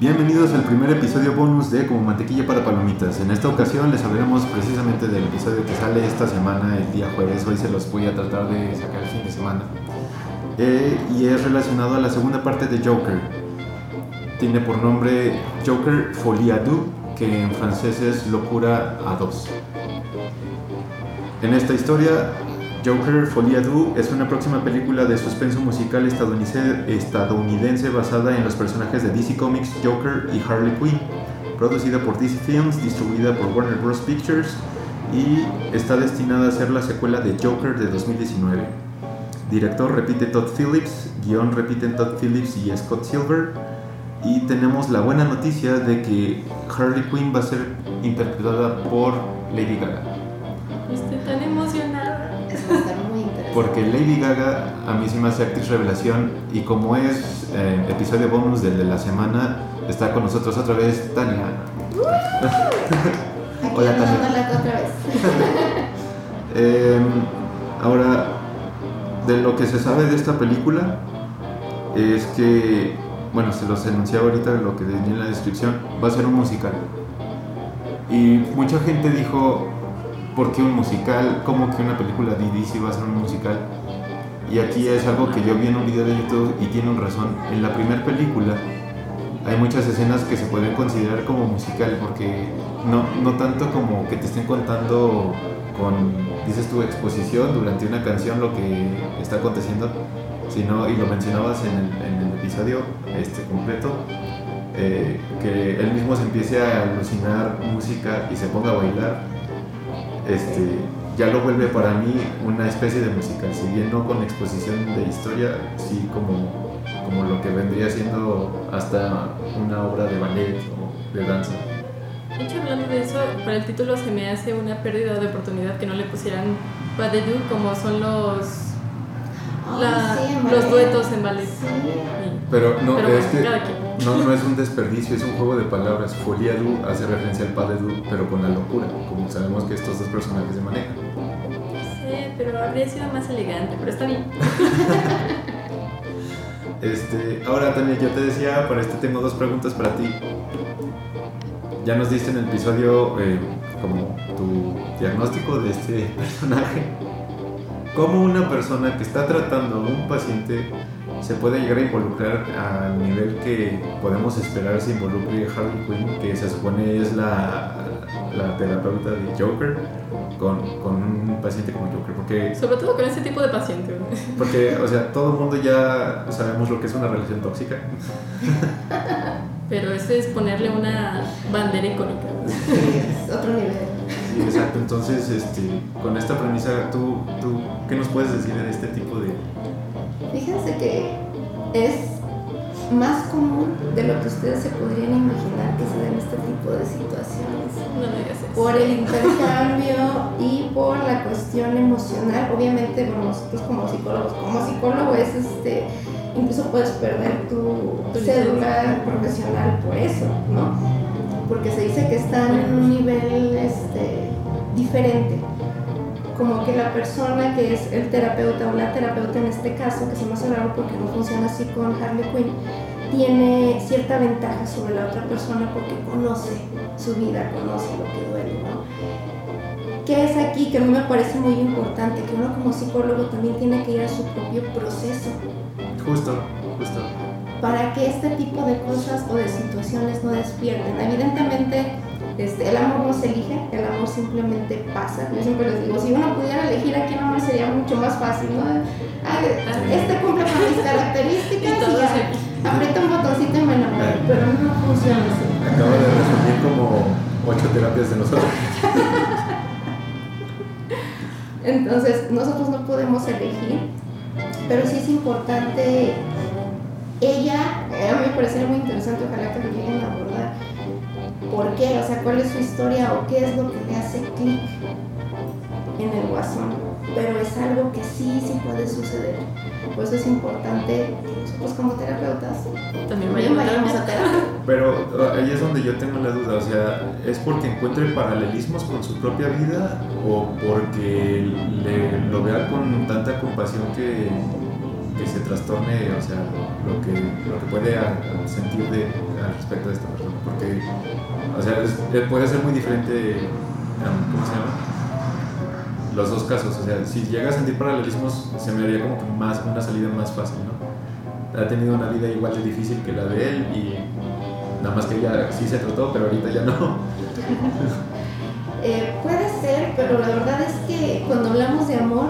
Bienvenidos al primer episodio bonus de Como Mantequilla para Palomitas. En esta ocasión les hablaremos precisamente del episodio que sale esta semana, el día jueves. Hoy se los voy a tratar de sacar el fin de semana. Eh, y es relacionado a la segunda parte de Joker. Tiene por nombre Joker Folie à deux, que en francés es Locura a dos. En esta historia, Joker Folie à deux es una próxima película de suspenso musical estadounidense, estadounidense basada en los personajes de DC Comics Joker y Harley Quinn, producida por DC Films, distribuida por Warner Bros. Pictures y está destinada a ser la secuela de Joker de 2019. Director repite Todd Phillips, guion repiten Todd Phillips y Scott Silver. Y tenemos la buena noticia de que Harley Quinn va a ser interpretada por Lady Gaga. Porque Lady Gaga a mí sí me hace actriz revelación y como es eh, episodio bonus del de la semana, está con nosotros otra vez Tania. Hola, Tania. otra vez. Eh, ahora, de lo que se sabe de esta película es que, bueno, se los anunciaba ahorita lo que venía en la descripción, va a ser un musical. Y mucha gente dijo, ¿por qué un musical? ¿Cómo que una película de DC va a ser un musical? Y aquí es algo que yo vi en un video de YouTube y tienen razón. En la primera película hay muchas escenas que se pueden considerar como musical porque no, no tanto como que te estén contando con, dices tu exposición durante una canción lo que está aconteciendo, sino, y lo mencionabas en el, en el episodio este, completo, eh, que él mismo se empiece a alucinar música y se ponga a bailar, este, ya lo vuelve para mí una especie de musical, si bien no con exposición de historia, sí como, como lo que vendría siendo hasta una obra de ballet o de danza. De hecho, hablando de eso, para el título se me hace una pérdida de oportunidad que no le pusieran pas de como son los, sí, los duetos en ballet. Sí. Pero no, Pero es que no, no es un desperdicio, es un juego de palabras. Folie à deux hace referencia al pas de deux, pero con la locura, como sabemos que estos dos personajes se manejan. Sí, pero habría sido más elegante, pero está bien. Este, ahora Tania, yo te decía, para este tengo dos preguntas para ti. Ya nos diste en el episodio eh, como tu diagnóstico de este personaje. ¿Cómo una persona que está tratando a un paciente se puede llegar a involucrar al nivel que podemos esperar se involucre Harley Quinn, que se supone es la, la terapeuta de Joker, con, con un paciente como Joker? Porque Sobre todo con ese tipo de paciente. porque, o sea, todo el mundo ya sabemos lo que es una relación tóxica. Pero eso es ponerle una bandera icónica. Sí, es otro nivel. Sí, exacto. Entonces, este, con esta premisa, ¿tú, ¿tú qué nos puedes decir de este tipo de...? Fíjense que es más común de lo que ustedes se podrían imaginar que se den este tipo de situaciones. No me digas eso. Por el intercambio y por la cuestión emocional. Obviamente, bueno, nosotros como psicólogos, como psicólogo es este, incluso puedes perder tu Tu cédula profesional por eso, ¿no? Porque se dice que están en un nivel este, diferente. Como que la persona que es el terapeuta o la terapeuta en este caso, que se me hace raro porque no funciona así con Harley Quinn, tiene cierta ventaja sobre la otra persona porque conoce su vida, conoce lo que duele, ¿no? ¿Qué es aquí que a mí me parece muy importante? Que uno como psicólogo también tiene que ir a su propio proceso Justo, justo. para que este tipo de cosas o de situaciones no despierten. Evidentemente, este, el amor no se elige, el amor simplemente pasa. Yo siempre les digo, si uno pudiera elegir a quién amar sería mucho más fácil, ¿no? Ah, este cumple con mis características Y ya, aprieta un botoncito y me enamoro, pero no funciona así. Acabo de resumir como ocho terapias de nosotros. Entonces, nosotros no podemos elegir, pero sí es importante ella, a mí me parece muy interesante, ojalá que lo lleguen a abordar. ¿Por qué? O sea, ¿cuál es su historia o qué es lo que le hace clic en el guasón? Pero es algo que sí, sí puede suceder. Por eso es importante nosotros como terapeutas También también vayamos a terapia. Pero uh, ahí es donde yo tengo la duda, o sea, ¿es porque encuentre paralelismos con su propia vida o porque le, lo vea con tanta compasión que, que se trastorne, o sea, lo que, lo que puede a- a sentir de, al respecto de esta persona? Porque, o sea, es- eh, puede ser muy diferente, um, ¿cómo se llama? Los dos casos, o sea, si llega a sentir paralelismos, se me haría como que más, una salida más fácil, ¿no? Ha tenido una vida igual de difícil que la de él y Nada más que ella sí se trató, pero ahorita ya no. Eh, puede ser, pero la verdad es que cuando hablamos de amor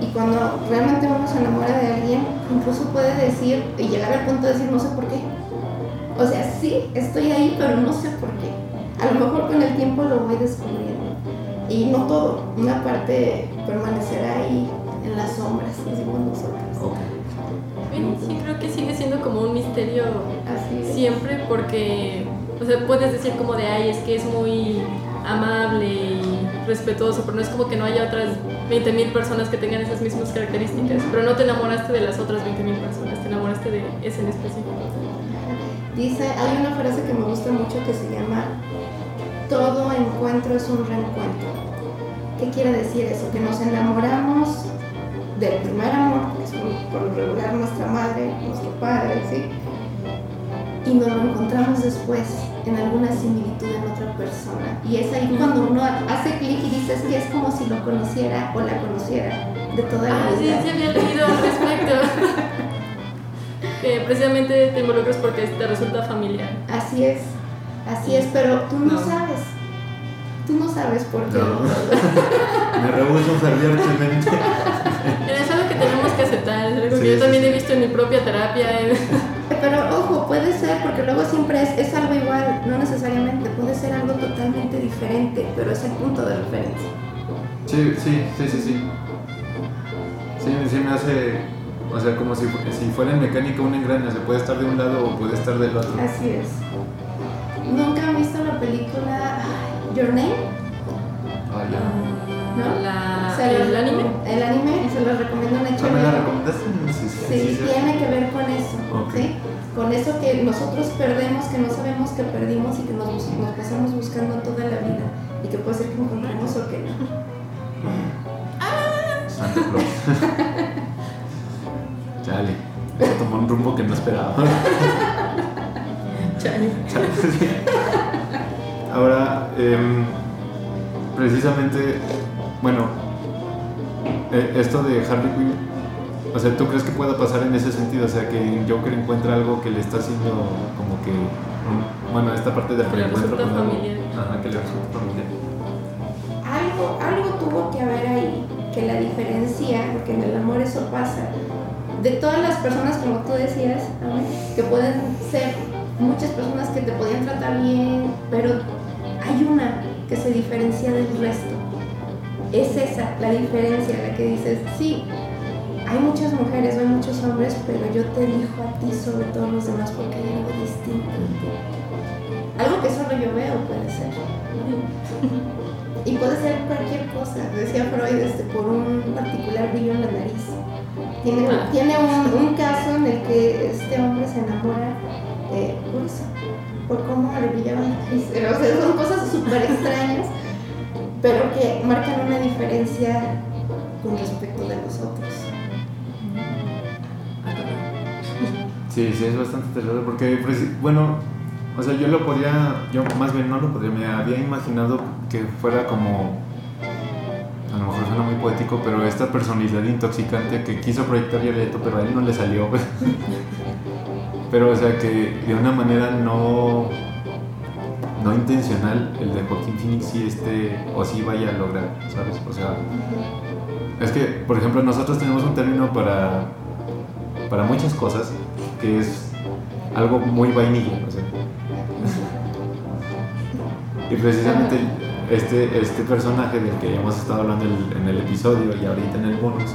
y cuando realmente uno se enamora de alguien, incluso puede decir y llegar al punto de decir no sé por qué. O sea, sí, estoy ahí, pero no sé por qué. A lo mejor con el tiempo lo voy descubriendo. Y no todo, una parte permanecerá ahí en las sombras, decimos nosotros. Bueno, sí, creo que sigue siendo como un misterio Así siempre porque, o sea, puedes decir como de, ay, es que es muy amable y respetuoso, pero no es como que no haya otras 20.000 personas que tengan esas mismas características, pero no te enamoraste de las otras 20.000 personas, te enamoraste de ese en específico. Dice, hay una frase que me gusta mucho que se llama todo encuentro es un reencuentro. ¿Qué quiere decir eso? Que nos enamoramos del primer amor, que es por, lo regular nuestra madre, nuestro padre, ¿sí? Y nos lo encontramos después en alguna similitud en otra persona. Y es ahí cuando uno hace clic y dices que es como si lo conociera o la conociera de toda la Ah, sí, vida. sí había leído al respecto. que precisamente te involucras porque te resulta familiar. Así es, así es, pero tú no, No. sabes. Tú no sabes por qué. No. Me rehuso fervientemente. Pero es algo que tenemos que aceptar, es algo Sí, que yo sí, también sí. he visto en mi propia terapia. en- Pero ojo, puede ser, porque luego siempre es, es algo igual, no necesariamente, puede ser algo totalmente diferente, pero es el punto de referencia. Sí, sí, sí, sí, sí. Sí, sí me hace, o sea, como si, si fuera en mecánica un engrane, se puede estar de un lado o puede estar del otro. Así es. ¿Nunca han visto la película Your Name? Ah, ya. ¿No? La, Se el los- anime. El anime, se lo recomiendo en Ah, ¿Me la recomendaste? Sí, sí, Sí, sí. tiene que ver con eso, Ok. ¿sí? Con eso que nosotros perdemos, que no sabemos que perdimos y que nos, nos pasamos buscando toda la vida y que puede ser que encontremos o que no. Santa un rumbo que no esperaba. Chale. Ahora, em, precisamente, bueno, eh, esto de Harley Quinn, o sea, ¿tú crees que pueda pasar en ese sentido? O sea, que Joker encuentra algo que le está haciendo como que, un- bueno, esta parte del Que le reencuentro con algo-. Ajá, que le resulta familiar. Algo, algo tuvo que haber ahí que la diferencia, porque en el amor eso pasa, de todas las personas, como tú decías, que pueden ser muchas personas que te podían tratar bien, pero hay una que se diferencia del resto. Es esa la diferencia, la que dices, sí, hay muchas mujeres hay muchos hombres, pero yo te elijo a ti sobre todos los demás porque hay algo distinto en ti. Algo que solo yo veo puede ser. Y puede ser cualquier cosa, decía Freud, este, por un particular brillo en la nariz. Tiene, Ah. tiene un, un caso en el que este hombre se enamora eh, por eso, por cómo le brillaba la nariz. O sea, son cosas súper extrañas, pero que marcan una diferencia con respecto de los otros. Sí, sí, es bastante terror porque, preci- bueno, o sea, yo lo podría, yo más bien no lo podría, me había imaginado que fuera como, suena muy poético, pero esta personalidad intoxicante que quiso proyectar Leto, pero a él no le salió. pero, o sea, que de una manera no, no intencional, el de Joaquín Phoenix sí este, o sí vaya a lograr, ¿sabes? O sea, es que, por ejemplo, nosotros tenemos un término para, para muchas cosas que es algo muy vainilla. o sea. y precisamente este, este personaje del que hemos estado hablando en el, en el episodio y ahorita en el bonus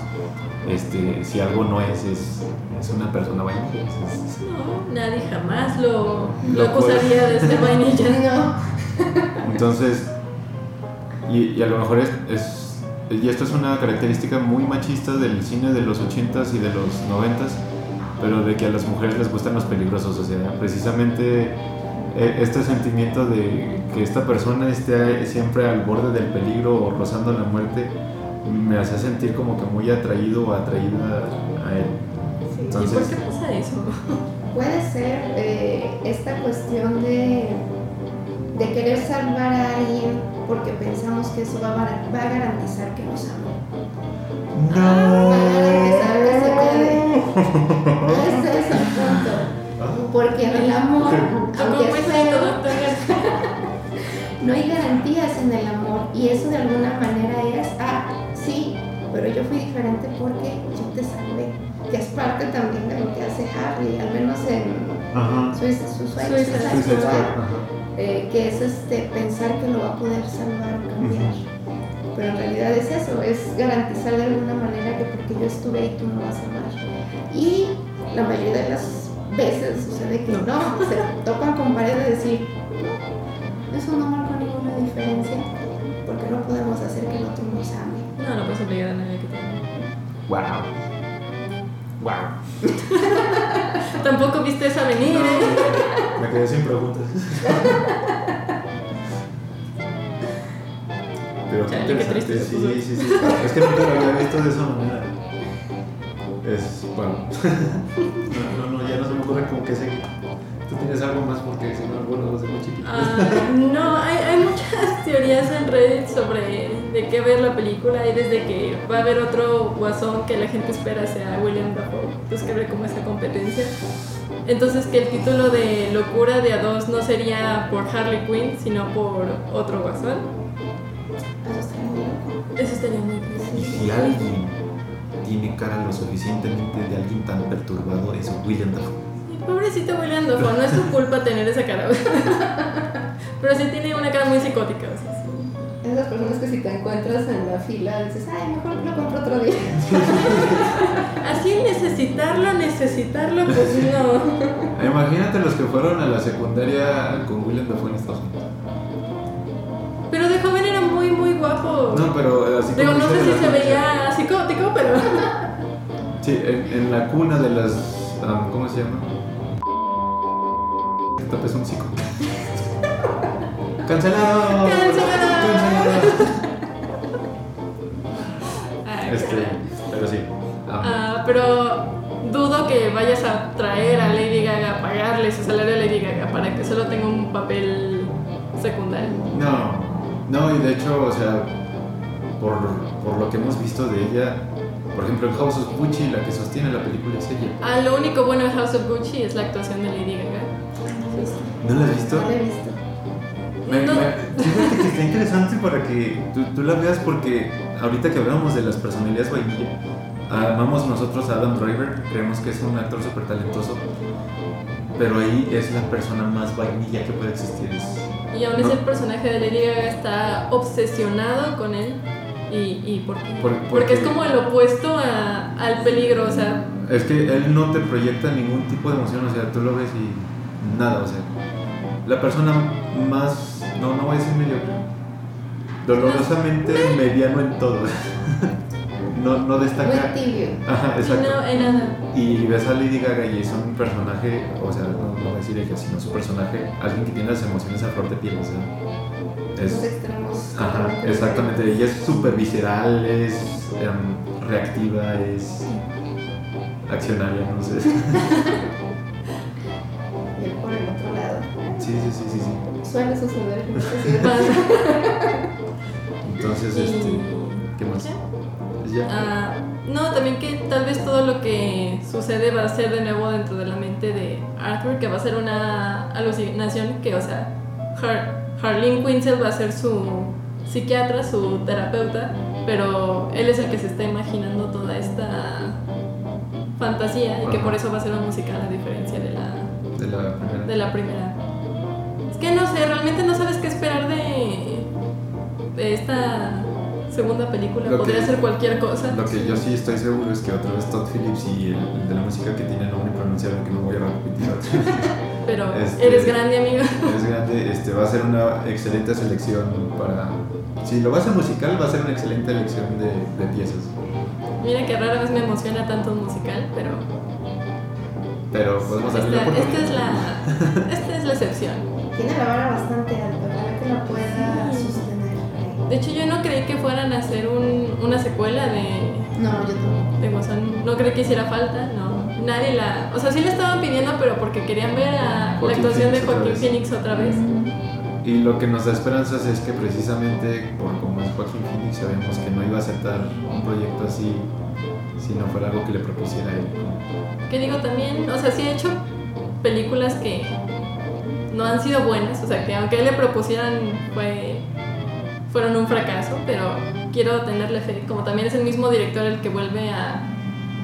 este, si algo no es, es, es una persona vainilla. es- es- No, nadie jamás lo, lo Lo acusaría de ser vainilla. No, Entonces, y, y a lo mejor es, es- y esto es una característica muy machista del cine de los 80s y de los 90s, pero de que a las mujeres les gustan los peligrosos, o sea, precisamente este sentimiento de que esta persona esté siempre al borde del peligro o rozando la muerte, me hace sentir como que muy atraído o atraída a él. sí. ¿Y Entonces- por qué pasa eso? Puede ser eh, esta cuestión de, de querer salvar a alguien porque pensamos que eso va a, gar- va a garantizar que nos ame. Va a garantizar que se quede. en el amor, ¿Cómo aunque es no hay garantías en el amor y eso de alguna manera es, ah, sí, pero yo fui diferente porque yo te salvé, que es parte también de lo que hace Harry, al menos en Squad, ajá. eh, que es este, pensar que lo va a poder salvar o cambiar. Pero en realidad es eso, es garantizar de alguna manera que porque yo estuve ahí tú no vas a amar. Y la mayoría de las veces sucede que no, se topan con pared de decir, no, eso no marca ninguna diferencia, porque no podemos hacer que el otro nos ame. No, no puedes obligar a nadie que te ame. Wow. Wow. Tampoco viste esa venir, ¿eh? Me quedé sin preguntas. Pero qué Chale, qué interesante, triste sí, sí, sí. Es que nunca lo había visto de esa manera. Es, bueno. No, no, no, ya no se me ocurre como que seguir. Tú tienes algo más porque si no, algunos los de muy chiquitos. Ah, no, hay, hay muchas teorías en Reddit sobre de qué ver la película y desde que va a haber otro guasón que la gente espera sea William Dafoe, entonces que ve como esa competencia. Entonces que el título de Locura de a dos no sería por Harley Quinn, sino por otro guasón. Eso estaría muy loco. Eso estaría muy Y difícil. Tiene cara lo suficientemente de alguien tan perturbado, es William Dafoe. Pobrecito William Dafoe, no es su culpa tener esa cara. Pero sí tiene una cara muy psicótica. o sea, sí. Esas personas que si te encuentras en la fila dices, ay, mejor lo compro otro día. Así necesitarlo, necesitarlo, pues no. Imagínate los que fueron a la secundaria con William Dafoe en Estados Unidos. Pero de guapo. No, pero así Digo, como no sé si se veía psicótico, pero. Sí, en, en la cuna de las. um, ¿Cómo se llama? Esta es un psico. ¡Cancelado! ¡Cancelado! ¡Cancelado! Este, pero sí. Ah, pero dudo que vayas a traer a Lady Gaga, pagarle su salario a Lady Gaga para que solo tenga un papel secundario. no, no, y de hecho, o sea, por, por lo que hemos visto de ella, por ejemplo, en House of Gucci, la que sostiene la película es ella. Ah, lo único bueno de House of Gucci es la actuación de Lady Gaga. ¿No la has visto? No lo he visto. Me, No. me- fíjate que está interesante para que tú, tú la veas porque ahorita que hablamos de las personalidades vainilla, amamos nosotros a Adam Driver, creemos que es un actor súper talentoso, pero ahí es la persona más vainilla que puede existir. es- Y aún No. el personaje de Lady Gaga está obsesionado con él. ¿Y, y por qué? Por- Porque porque- es como el opuesto a- al peligro, o sea, Es que él no te proyecta ningún tipo de emoción, o sea, tú lo ves y nada, o sea, la persona más, no, no voy a decir mediocre, dolorosamente mediano en todo. no, no destaca. Muy tibio. Ajá, exacto. no en nada. Y ves a Lady Gaga y es un personaje, o sea, no, no voy a decir ella, sino su personaje, alguien que tiene las emociones a flor de piel, o sea, Los es... extremos. Ajá, exactamente, ella es súper visceral, es em, reactiva, es accionaria, no sé. Y él por el otro lado. Sí, sí, sí, sí, sí. Suele suceder. que. Entonces, este, ya. Ah, no, también que tal vez todo lo que sucede va a ser de nuevo dentro de la mente de Arthur, que va a ser una alucinación que, o sea, Har Harleen Quinzel va a ser su psiquiatra, su terapeuta, pero él es el que se está imaginando toda esta fantasía y que por eso va a ser un musical a diferencia de la, De la primera. de la primera. Es que no sé, realmente no sabes qué esperar de, de esta segunda película, Lo podría que- ser cualquier cosa. Lo que yo sí estoy seguro es que otra vez Todd Phillips y el, el de la música que tiene nombre impronunciable que no voy a repetir otra vez. Pero Este- eres grande, amigo. es grande, este, va a ser una excelente selección para... Si lo va a hacer musical, va a ser una excelente elección de, de piezas. Mira que rara vez me emociona tanto un musical, pero Pero podemos darle la esta, esta es la esta es la excepción. Tiene la vara bastante alta, ojalá que la pueda Sí. De hecho, yo no creí que fueran a hacer un- una secuela de, No, yo tampoco. de Guasón. No creí que hiciera falta, no. Nadie la. O sea, sí la estaban pidiendo, pero porque querían ver a la actuación de Phoenix otra Joaquín. Phoenix otra vez. Y lo que nos da esperanzas es que precisamente por como es Joaquín Phoenix sabemos que no iba a aceptar un proyecto así si no fuera algo que le propusiera a él. Que digo también, o sea, sí he hecho películas que no han sido buenas, o sea, que aunque a él le propusieran fue, fueron un fracaso, pero quiero tenerle fe, como también es el mismo director el que vuelve a,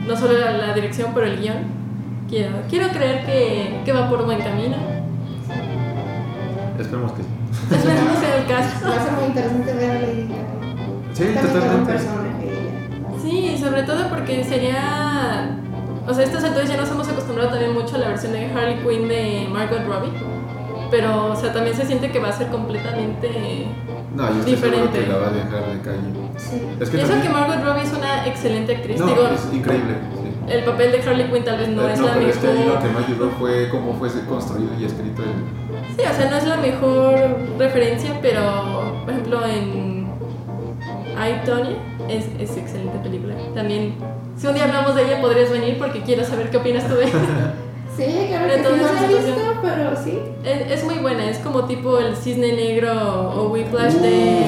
no solo la, la dirección, pero el guion, quiero, quiero creer que, que va por buen camino. Esperemos que sí. Esperemos sea el Va a caso. ser muy interesante ver a Lady Gaga. Sí, totalmente. Sí, sobre todo porque sería... O sea, a estas alturas ya nos hemos acostumbrado también mucho a la versión de Harley Quinn de Margot Robbie. Pero, o sea, también se siente que va a ser completamente... No, yo estoy seguro Diferente. que la va a dejar de calle. Sí. Es que Y eso también- que Margot Robbie es una excelente actriz. No, Digo, es increíble. sí. el papel de Harley Quinn tal vez no Eh, es la pero es que ahí lo mejor... que me ayudó fue cómo fue construido y escrito el... Sí, o sea, no es la mejor referencia, pero, por ejemplo, en I, Tonya es, es excelente película. También, si un día hablamos de ella, podrías venir porque quiero saber qué opinas tú de ella. Sí, claro De que sí, no la he visto, pero sí. Es, es muy buena, es como tipo el cisne negro o Whiplash de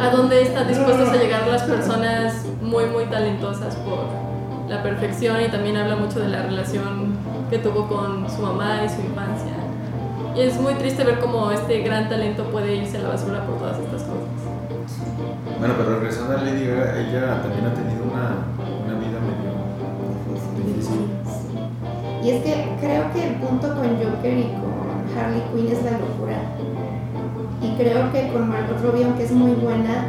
a dónde están dispuestas a llegar las personas muy, muy talentosas por la perfección y también habla mucho de la relación que tuvo con su mamá y su infancia. Y es muy triste ver cómo este gran talento puede irse a la basura por todas estas cosas. Bueno, pero regresando a Lady Gaga, ella también ha tenido una, Y es que creo que el punto con Joker y con Harley Quinn es la locura. Y creo que con Margot Robbie, aunque es muy buena,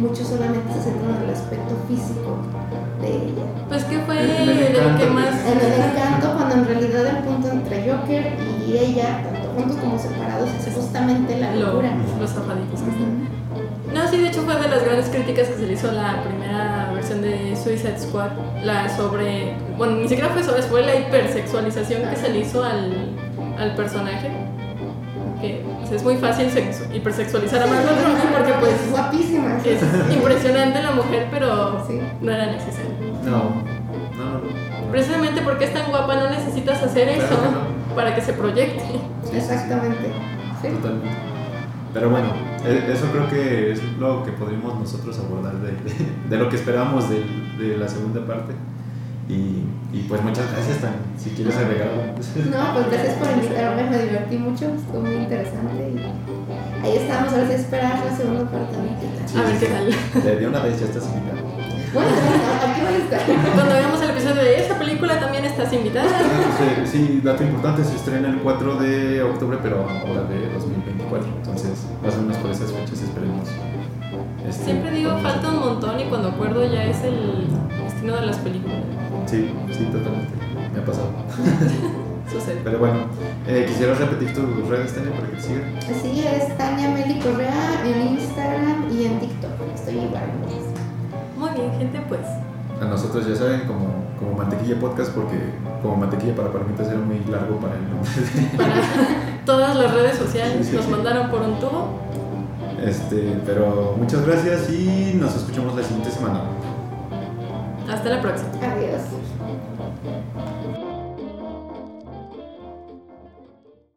muchos solamente se centran en el aspecto físico de ella. Pues que fue El- el encanto que más... En el encanto, cuando en realidad el punto entre Joker y ella, tanto juntos como separados, es justamente la lo- locura. los que están. No, sí, de hecho fue de las grandes críticas que se le hizo a la primera versión de Suicide Squad, la sobre, bueno, ni siquiera fue sobre, fue la hipersexualización que se le hizo al, al personaje, que o sea, es muy fácil sexu- hipersexualizar a Margot Robbie porque Es pues guapísima. sí, es sí, sí. impresionante la mujer, pero Sí. no era necesario. No, no, no. Precisamente porque es tan guapa no necesitas hacer eso Claro que para que se proyecte. Exactamente. Sí. Totalmente. Pero bueno, e- eso creo que es lo que podríamos nosotros abordar de, de- de lo que esperamos de, de la segunda parte. Y, y pues muchas gracias, Tan. Si quieres agregar algo. No, pues gracias por invitarme, me divertí mucho, estuvo muy interesante y ahí estamos, ahora sí esperar la segunda parte. A ver qué tal. De, de una vez ya estás invitado. Bueno, Cuando hagamos el episodio de esa película también estás invitada. Ah, sí, dato importante, se estrena el 4 de octubre, pero ahora de 2024. Entonces, más o menos por esas fechas esperemos. este, Siempre digo, falta un montón y cuando acuerdo ya es el destino de las películas. Sí, sí, totalmente. Me ha pasado. Sucede. Pero bueno, eh, quisieras repetir tus redes, Tania, para que te sigan. Así es, Tania Meli Correa en Instagram y en TikTok. Estoy igual. Muy bien, gente, pues. A nosotros ya saben, como, como Mantequilla Podcast, porque como Mantequilla para Palomitas era muy largo para el nombre. Para todas las redes sociales Sí, sí, nos sí. mandaron por un tubo. Este, pero muchas gracias y nos escuchamos la siguiente semana. Hasta la próxima. Adiós.